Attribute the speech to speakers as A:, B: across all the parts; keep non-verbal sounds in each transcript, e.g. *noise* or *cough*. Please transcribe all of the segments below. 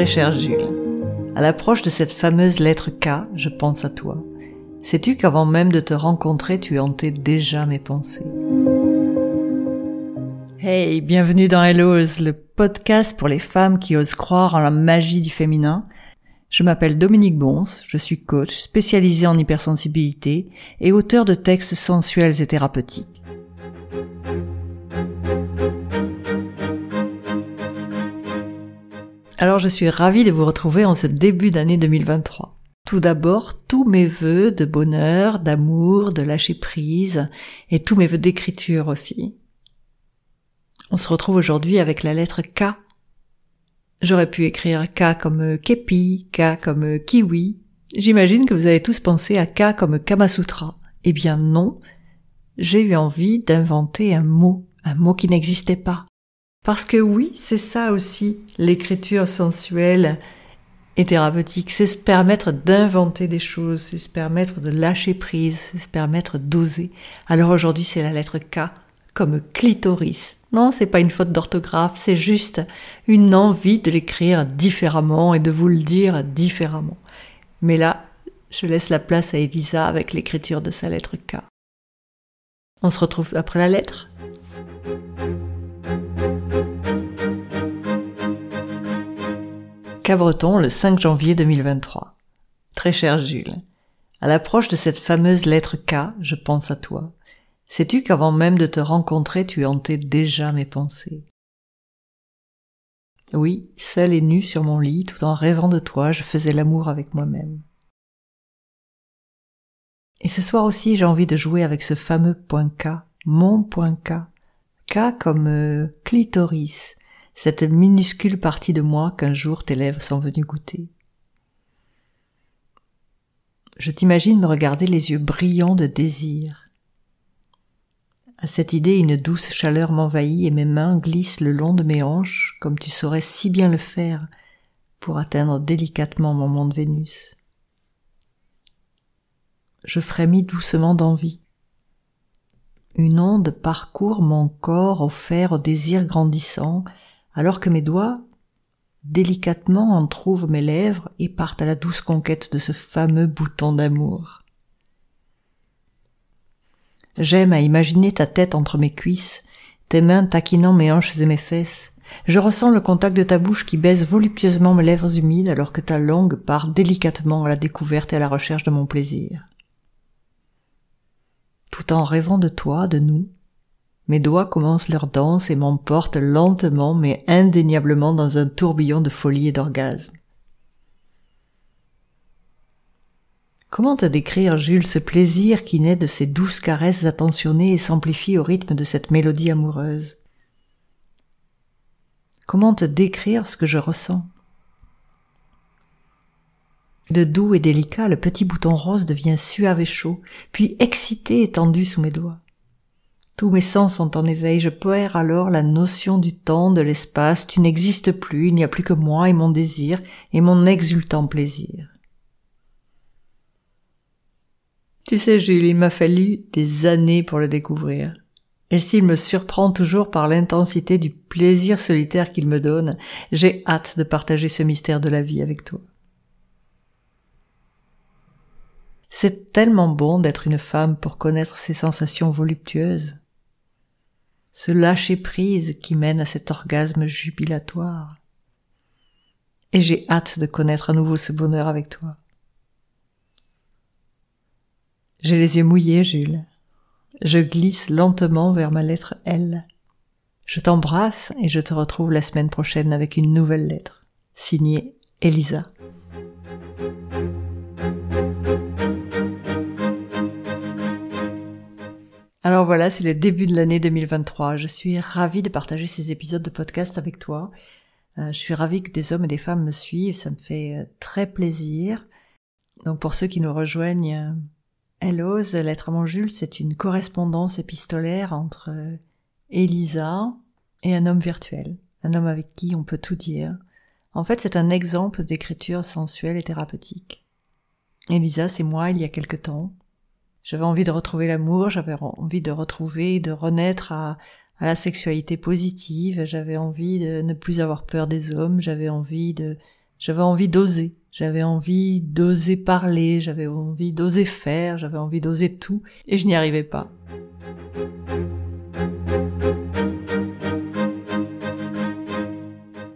A: Très cher Jules, à l'approche de cette fameuse lettre K, je pense à toi. Sais-tu qu'avant même de te rencontrer, tu hantais déjà mes pensées? Hey, bienvenue dans Hellos, le podcast pour les femmes qui osent croire en la magie du féminin. Je m'appelle Dominique Bons, je suis coach spécialisé en hypersensibilité et auteur de textes sensuels et thérapeutiques. Alors je suis ravie de vous retrouver en ce début d'année 2023. Tout d'abord, tous mes vœux de bonheur, d'amour, de lâcher prise, et tous mes vœux d'écriture aussi. On se retrouve aujourd'hui avec la lettre K. J'aurais pu écrire K comme Kepi, K comme Kiwi. J'imagine que vous avez tous pensé à K comme Kamasutra. Eh bien non, j'ai eu envie d'inventer un mot, un mot qui n'existait pas. Parce que oui, c'est ça aussi, l'écriture sensuelle et thérapeutique, c'est se permettre d'inventer des choses, c'est se permettre de lâcher prise, c'est se permettre d'oser. Alors aujourd'hui, c'est la lettre K, comme clitoris. Non, c'est pas une faute d'orthographe, c'est juste une envie de l'écrire différemment et de vous le dire différemment. Mais là, je laisse la place à Elisa avec l'écriture de sa lettre K. On se retrouve après la lettre? Cabreton le 5 janvier 2023. Très cher Jules, à l'approche de cette fameuse lettre K, je pense à toi. Sais-tu qu'avant même de te rencontrer, tu hantais déjà mes pensées? Oui, seul et nu sur mon lit, tout en rêvant de toi, je faisais l'amour avec moi-même. Et ce soir aussi, j'ai envie de jouer avec ce fameux point K, mon point K. K comme euh, clitoris, cette minuscule partie de moi qu'un jour tes lèvres sont venues goûter. Je t'imagine me regarder les yeux brillants de désir. À cette idée, une douce chaleur m'envahit et mes mains glissent le long de mes hanches, comme tu saurais si bien le faire pour atteindre délicatement mon monde Vénus. Je frémis doucement d'envie. Une onde parcourt mon corps offert au désir grandissant alors que mes doigts délicatement en trouvent mes lèvres et partent à la douce conquête de ce fameux bouton d'amour. J'aime à imaginer ta tête entre mes cuisses, tes mains taquinant mes hanches et mes fesses. Je ressens le contact de ta bouche qui baise voluptueusement mes lèvres humides alors que ta langue part délicatement à la découverte et à la recherche de mon plaisir. Tout en rêvant de toi, de nous, mes doigts commencent leur danse et m'emportent lentement mais indéniablement dans un tourbillon de folie et d'orgasme. Comment te décrire, Jules, ce plaisir qui naît de ces douces caresses attentionnées et s'amplifie au rythme de cette mélodie amoureuse? Comment te décrire ce que je ressens? De doux et délicat, le petit bouton rose devient suave et chaud, puis excité et tendu sous mes doigts. Tous mes sens sont en éveil, je perds alors la notion du temps, de l'espace, tu n'existes plus, il n'y a plus que moi et mon désir et mon exultant plaisir. Tu sais, Jules, il m'a fallu des années pour le découvrir. Et s'il me surprend toujours par l'intensité du plaisir solitaire qu'il me donne, j'ai hâte de partager ce mystère de la vie avec toi. C'est tellement bon d'être une femme pour connaître ces sensations voluptueuses ce lâcher-prise qui mène à cet orgasme jubilatoire. Et j'ai hâte de connaître à nouveau ce bonheur avec toi. J'ai les yeux mouillés, Jules. Je glisse lentement vers ma lettre L. Je t'embrasse et je te retrouve la semaine prochaine avec une nouvelle lettre, signée Elisa. Alors voilà, c'est le début de l'année 2023. Je suis ravie de partager ces épisodes de podcast avec toi. Euh, je suis ravie que des hommes et des femmes me suivent, ça me fait euh, très plaisir. Donc pour ceux qui nous rejoignent, euh, Hello's, Lettre à mon Jules, c'est une correspondance épistolaire entre Elisa et un homme virtuel, un homme avec qui on peut tout dire. En fait, c'est un exemple d'écriture sensuelle et thérapeutique. Elisa, c'est moi il y a quelque temps. J'avais envie de retrouver l'amour, j'avais envie de retrouver, de renaître à, la sexualité positive, j'avais envie de ne plus avoir peur des hommes, j'avais envie de, J'avais envie d'oser. J'avais envie d'oser parler, j'avais envie d'oser faire, j'avais envie d'oser tout, et je n'y arrivais pas.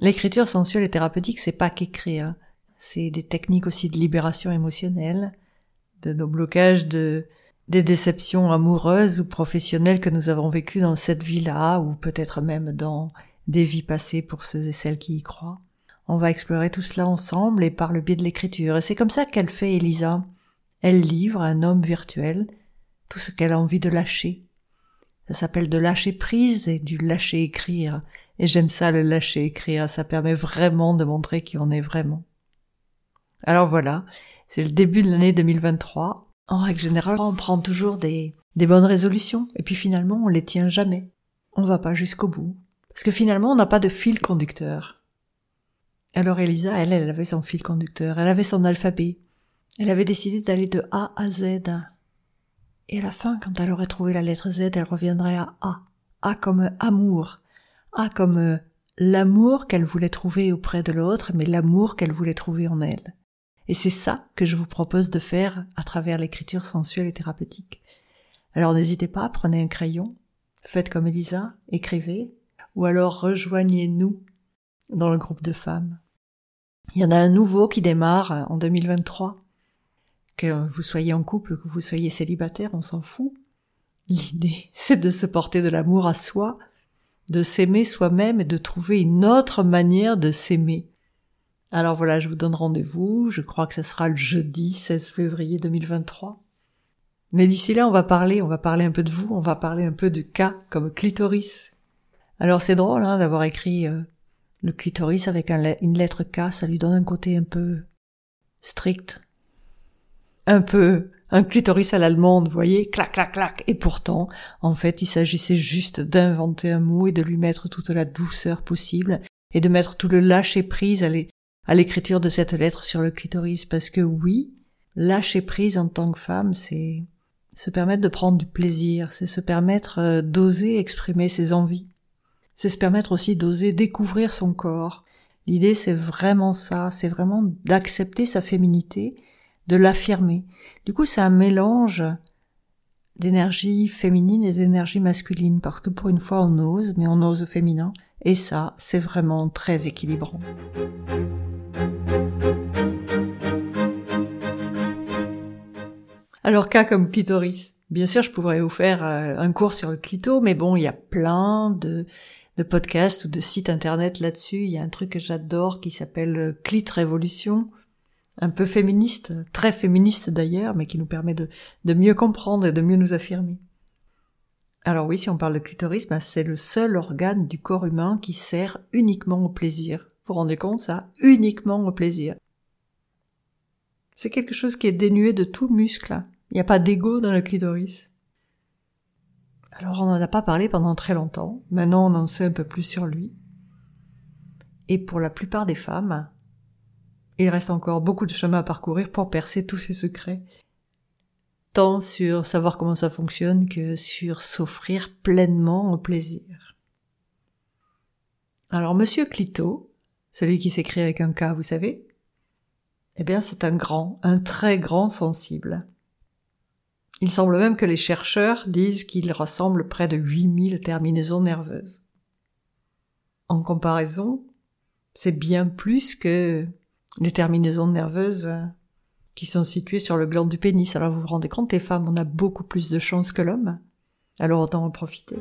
A: L'écriture sensuelle et thérapeutique, c'est pas qu'écrire. C'est des techniques aussi de libération émotionnelle, de nos blocages de, des déceptions amoureuses ou professionnelles que nous avons vécues dans cette vie-là, ou peut-être même dans des vies passées pour ceux et celles qui y croient. On va explorer tout cela ensemble et par le biais de l'écriture. Et c'est comme ça qu'elle fait Elisa. Elle livre à un homme virtuel tout ce qu'elle a envie de lâcher. Ça s'appelle de lâcher prise et du lâcher écrire. Et j'aime ça, le lâcher écrire. Ça permet vraiment de montrer qui on est vraiment. Alors voilà. C'est le début de l'année 2023. En règle générale, on prend toujours des, des bonnes résolutions. Et puis finalement, on les tient jamais. On va pas jusqu'au bout. Parce que finalement, on n'a pas de fil conducteur. Alors Elisa, elle, elle avait son fil conducteur, elle avait son alphabet. Elle avait décidé d'aller de A à Z. Et à la fin, quand elle aurait trouvé la lettre Z, elle reviendrait à A. A comme amour. A comme euh, l'amour qu'elle voulait trouver auprès de l'autre, mais l'amour qu'elle voulait trouver en elle. Et c'est ça que je vous propose de faire à travers l'écriture sensuelle et thérapeutique. Alors n'hésitez pas, prenez un crayon, faites comme Elisa, écrivez, ou alors rejoignez-nous dans le groupe de femmes. Il y en a un nouveau qui démarre en 2023. Que vous soyez en couple, que vous soyez célibataire, on s'en fout. L'idée, *laughs* c'est de se porter de l'amour à soi, de s'aimer soi-même et de trouver une autre manière de s'aimer. Alors voilà, je vous donne rendez-vous, je crois que ce sera le jeudi 16 février 2023. Mais d'ici là, on va parler, on va parler un peu de vous, on va parler un peu de cas comme clitoris. Alors c'est drôle hein, d'avoir écrit euh, le clitoris avec une lettre K, ça lui donne un côté un peu strict. Un peu un clitoris à l'allemande, voyez, clac, clac, clac. Et pourtant, en fait, il s'agissait juste d'inventer un mot et de lui mettre toute la douceur possible et de mettre tout le lâcher prise à l'écriture de cette lettre sur le clitoris. Parce que oui, lâcher prise en tant que femme, c'est se permettre de prendre du plaisir, c'est se permettre euh, d'oser exprimer ses envies c'est se permettre aussi d'oser découvrir son corps. L'idée, c'est vraiment ça, c'est vraiment d'accepter sa féminité, de l'affirmer. Du coup, c'est un mélange d'énergie féminine et d'énergie masculine, parce que pour une fois, on ose, mais on ose féminin, et ça, c'est vraiment très équilibrant. Alors, cas comme clitoris. Bien sûr, je pourrais vous faire euh, un cours sur le clito, mais bon, il y a plein de podcasts ou de sites internet là-dessus. Il y a un truc que j'adore qui s'appelle euh, Clit Révolution, un peu féministe, très féministe d'ailleurs, mais qui nous permet de mieux comprendre et de mieux nous affirmer. Alors oui, si on parle de clitoris, c'est le seul organe du corps humain qui sert uniquement au plaisir. Vous vous rendez compte ça? Uniquement au plaisir. C'est quelque chose qui est dénué de tout muscle. Il n'y a pas d'ego dans le clitoris. Alors on n'en a pas parlé pendant très longtemps, maintenant on en sait un peu plus sur lui. Et pour la plupart des femmes, il reste encore beaucoup de chemin à parcourir pour percer tous ces secrets, sur savoir comment ça fonctionne que sur s'offrir pleinement au plaisir. Alors monsieur Clito, celui qui s'écrit avec un K, vous savez, eh bien c'est un grand, un très grand sensible. Il semble même que les chercheurs disent qu'il ressemble près de 8000 terminaisons nerveuses. En comparaison, c'est bien plus que les terminaisons nerveuses qui sont situées sur le gland du pénis. Alors vous vous rendez compte, les femmes, on a beaucoup plus de chances que l'homme. Alors autant en profiter.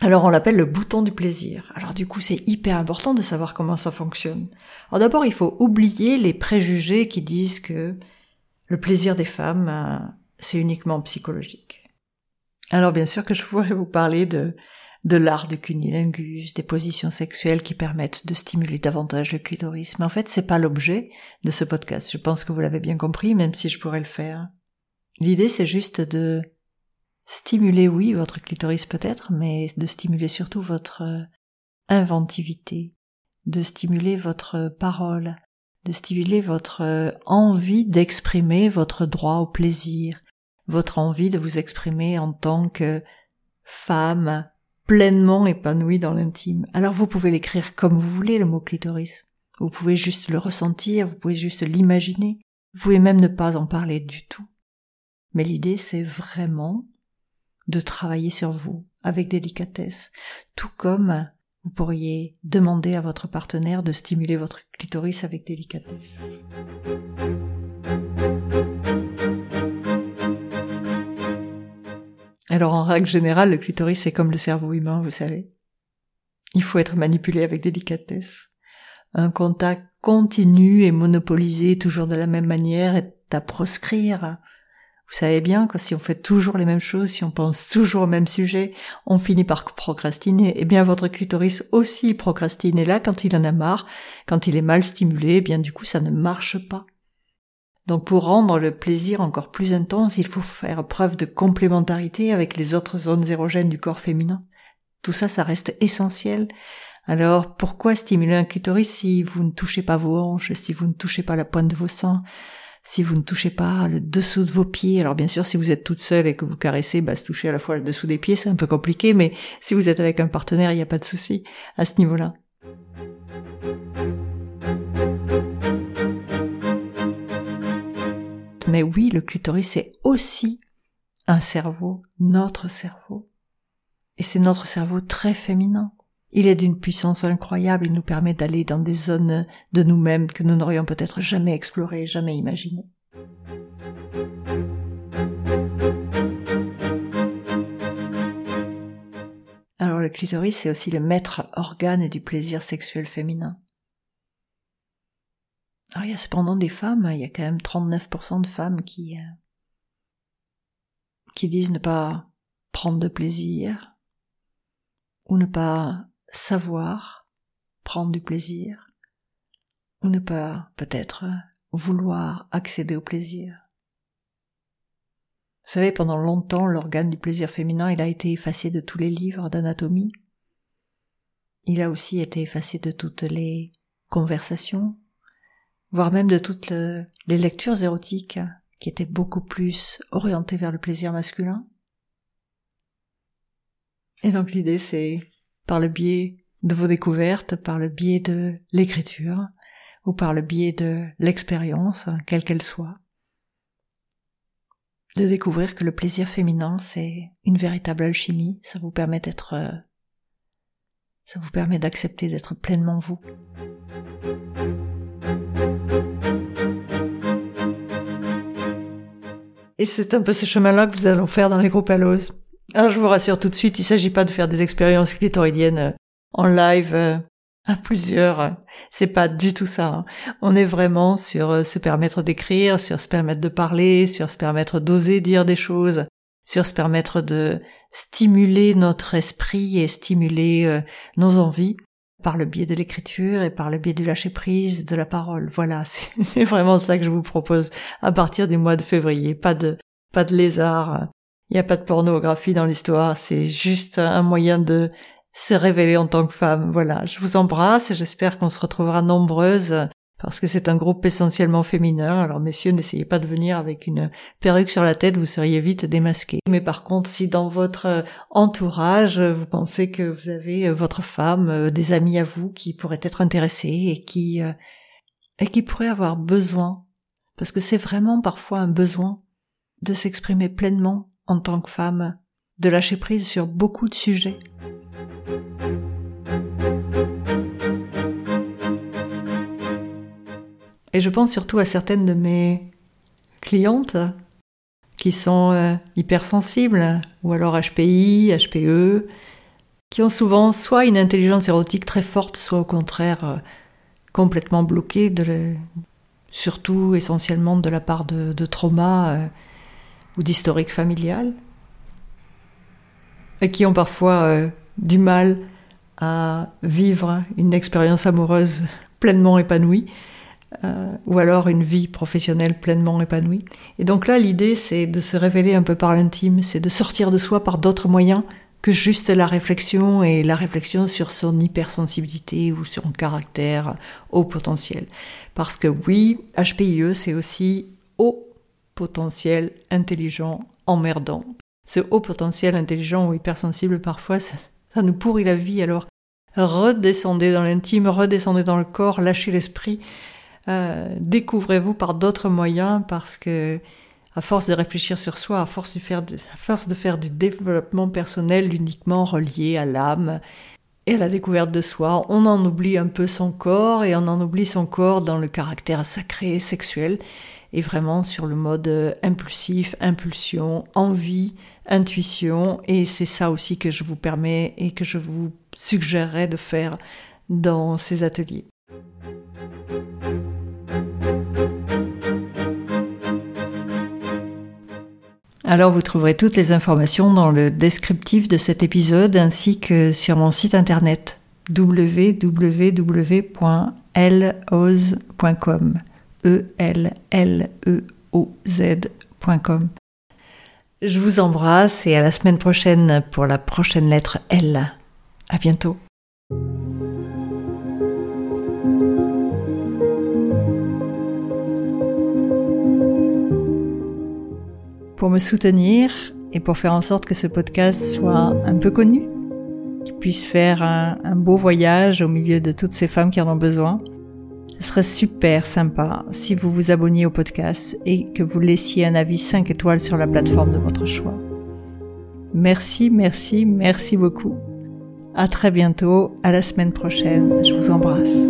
A: Alors on l'appelle le bouton du plaisir. Alors du coup c'est hyper important de savoir comment ça fonctionne. Alors d'abord il faut oublier les préjugés qui disent que le plaisir des femmes euh, c'est uniquement psychologique. Alors bien sûr que je pourrais vous parler de de l'art du cunilingus, des positions sexuelles qui permettent de stimuler davantage le clitoris, mais en fait c'est pas l'objet de ce podcast. Je pense que vous l'avez bien compris, même si je pourrais le faire. L'idée c'est juste de stimuler, oui, votre clitoris peut-être, mais de stimuler surtout votre euh, inventivité, de stimuler votre parole, de stimuler votre euh, envie d'exprimer votre droit au plaisir, votre envie de vous exprimer en tant que femme pleinement épanoui dans l'intime. Alors vous pouvez l'écrire comme vous voulez, le mot clitoris. Vous pouvez juste le ressentir, vous pouvez juste l'imaginer. Vous pouvez même ne pas en parler du tout. Mais l'idée, c'est vraiment de travailler sur vous avec délicatesse, tout comme vous pourriez demander à votre partenaire de stimuler votre clitoris avec délicatesse. Alors en règle générale, le clitoris est comme le cerveau humain, vous savez. Il faut être manipulé avec délicatesse. Un contact continu et monopolisé toujours de la même manière est à proscrire. Vous savez bien que si on fait toujours les mêmes choses, si on pense toujours au même sujet, on finit par procrastiner. Eh bien, votre clitoris aussi procrastine. Et là, quand il en a marre, quand il est mal stimulé, eh bien, du coup, ça ne marche pas. Donc, pour rendre le plaisir encore plus intense, il faut faire preuve de complémentarité avec les autres zones érogènes du corps féminin. Tout ça, ça reste essentiel. Alors, pourquoi stimuler un clitoris si vous ne touchez pas vos hanches, si vous ne touchez pas la pointe de vos seins, si vous ne touchez pas le dessous de vos pieds, alors bien sûr si vous êtes toute seule et que vous caressez, bah se toucher à la fois le dessous des pieds c'est un peu compliqué, mais si vous êtes avec un partenaire, il n'y a pas de souci à ce niveau-là. Mais oui, le clitoris c'est aussi un cerveau, notre cerveau. Et c'est notre cerveau très féminin. Il est d'une puissance incroyable, il nous permet d'aller dans des zones de nous-mêmes que nous n'aurions peut-être jamais explorées, jamais imaginées. Alors le clitoris, c'est aussi le maître organe du plaisir sexuel féminin. Alors il y a cependant des femmes, il y a quand même 39% de femmes qui, euh, qui disent ne pas prendre de plaisir, ou ne pas savoir prendre du plaisir, ou ne pas peut-être vouloir accéder au plaisir. Vous savez, pendant longtemps, l'organe du plaisir féminin, il a été effacé de tous les livres d'anatomie. Il a aussi été effacé de toutes les conversations, voire même de toutes les lectures érotiques qui étaient beaucoup plus orientées vers le plaisir masculin. Et donc l'idée c'est par le biais de vos découvertes, par le biais de l'écriture, ou par le biais de l'expérience, quelle qu'elle soit, de découvrir que le plaisir féminin, c'est une véritable alchimie, ça vous permet d'être, euh, ça vous permet d'accepter d'être pleinement vous. Et c'est un peu ce chemin-là que vous allons faire dans les groupes Allos. Alors je vous rassure tout de suite, il s'agit pas de faire des expériences clitoridiennes euh, en live euh, à plusieurs. C'est pas du tout ça. Hein. On est vraiment sur euh, se permettre d'écrire, sur se permettre de parler, sur se permettre d'oser dire des choses, sur se permettre de stimuler notre esprit et stimuler nos envies par le biais de l'écriture et par le biais du lâcher prise de la parole. Voilà, *laughs* c'est vraiment ça que je vous propose à partir du mois de février. Pas de pas de lézard, il n'y a pas de pornographie dans l'histoire, c'est juste un moyen de se révéler en tant que femme. Voilà, je vous embrasse et j'espère qu'on se retrouvera nombreuses parce que c'est un groupe essentiellement féminin. Alors messieurs, n'essayez pas de venir avec une perruque sur la tête, vous seriez vite démasqués. Mais par contre, si dans votre entourage, vous pensez que vous avez votre femme, des amis à vous qui pourraient être intéressés et qui et qui pourraient avoir besoin, parce que c'est vraiment parfois un besoin de s'exprimer pleinement en tant que femme, de lâcher prise sur beaucoup de sujets. Et je pense surtout à certaines de mes clientes qui sont euh, hypersensibles, ou alors HPI, HPE, qui ont souvent soit une intelligence érotique très forte, soit au contraire euh, complètement bloquée, surtout essentiellement de la part de, de traumas euh, ou d'historique familial, et qui ont parfois du mal à vivre une expérience amoureuse pleinement épanouie, euh, ou alors une vie professionnelle pleinement épanouie. Et donc là, l'idée, c'est de se révéler un peu par l'intime, c'est de sortir de soi par d'autres moyens que juste la réflexion et la réflexion sur son hypersensibilité ou sur son caractère au potentiel. Parce que oui, HPIE, c'est aussi haut potentiel intelligent emmerdant. Ce haut potentiel intelligent ou hypersensible, parfois, Ça nous pourrit la vie. Alors, redescendez dans l'intime, redescendez dans le corps, lâchez l'esprit. Euh, découvrez-vous par d'autres moyens parce que à force de réfléchir sur soi, à force de faire, à force de faire du développement personnel uniquement relié à l'âme et à la découverte de soi, on en oublie un peu son corps et on en oublie son corps dans le caractère sacré, sexuel et vraiment sur le mode impulsif, impulsion, envie, intuition et c'est ça aussi que je vous permets et que je vous suggérerais de faire dans ces ateliers. Alors vous trouverez toutes les informations dans le descriptif de cet épisode ainsi que sur mon site internet www.eloz.com e e. Je vous embrasse et à la semaine prochaine pour la prochaine lettre L. À bientôt. Pour me soutenir et pour faire en sorte que ce podcast soit un peu connu, qu'il puisse faire un, beau voyage au milieu de toutes ces femmes qui en ont besoin. Ce serait super sympa si vous vous abonniez au podcast et que vous laissiez un avis 5 étoiles sur la plateforme de votre choix. Merci, merci, merci beaucoup. À très bientôt, à la semaine prochaine. Je vous embrasse.